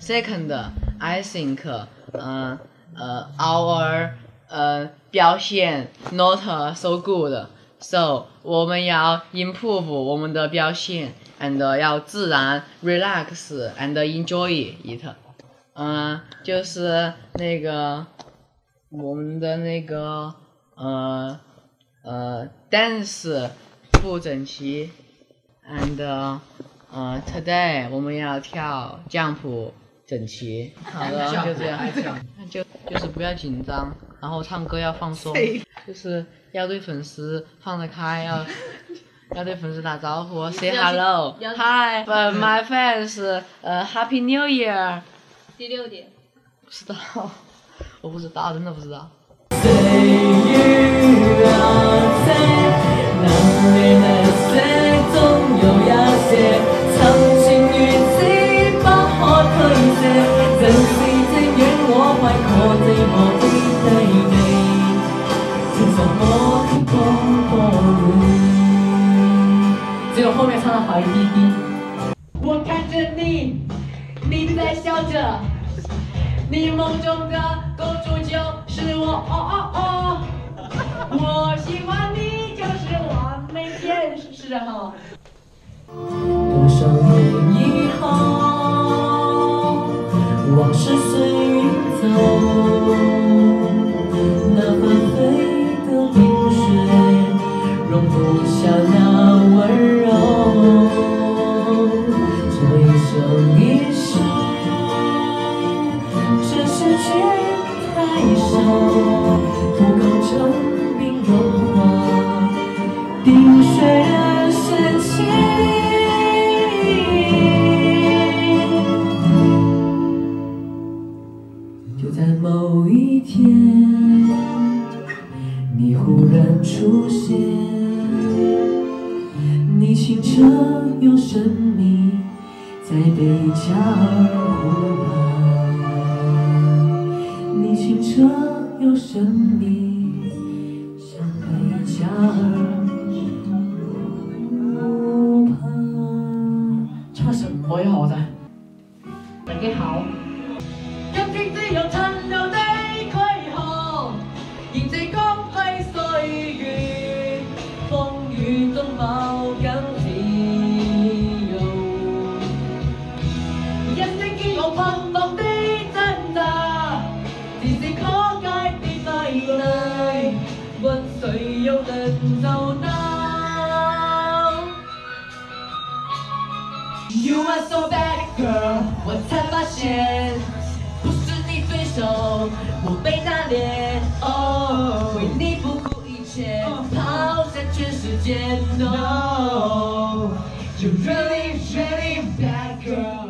Second, I think, 嗯呃，our 呃表现 not so good. So 我们要 improve 我们的表现，and 要自然 relax and enjoy it. 嗯，就是那个我们的那个呃呃 dance 不整齐，and 嗯，today 我们要跳降谱整齐，好的就这样，就就是不要紧张，然后唱歌要放松，就是要对粉丝放得开，要 要对粉丝打招呼，say hello，hi，my fans，呃，happy new year。第六点，不知道，我不知道，真的不知道。只有后面唱的好一滴滴。我看着你，你在笑着，你梦中的公主就是我。我喜欢你就是我每天时候。多少年以后，往事随云走。一生，这世界太少，不够证明融化冰雪的深情。就在某一天，你忽然出现，你清澈又神秘。在贝加尔湖畔，你清澈又神秘，像贝加尔湖畔。唱什么呀？我在。大家好。我盼望的挣扎，只是可解的谁又能做到？You are so bad girl，我才发现不是你对手，我被 Oh, 为你不顾一切，抛下全世界。No，you really really bad girl。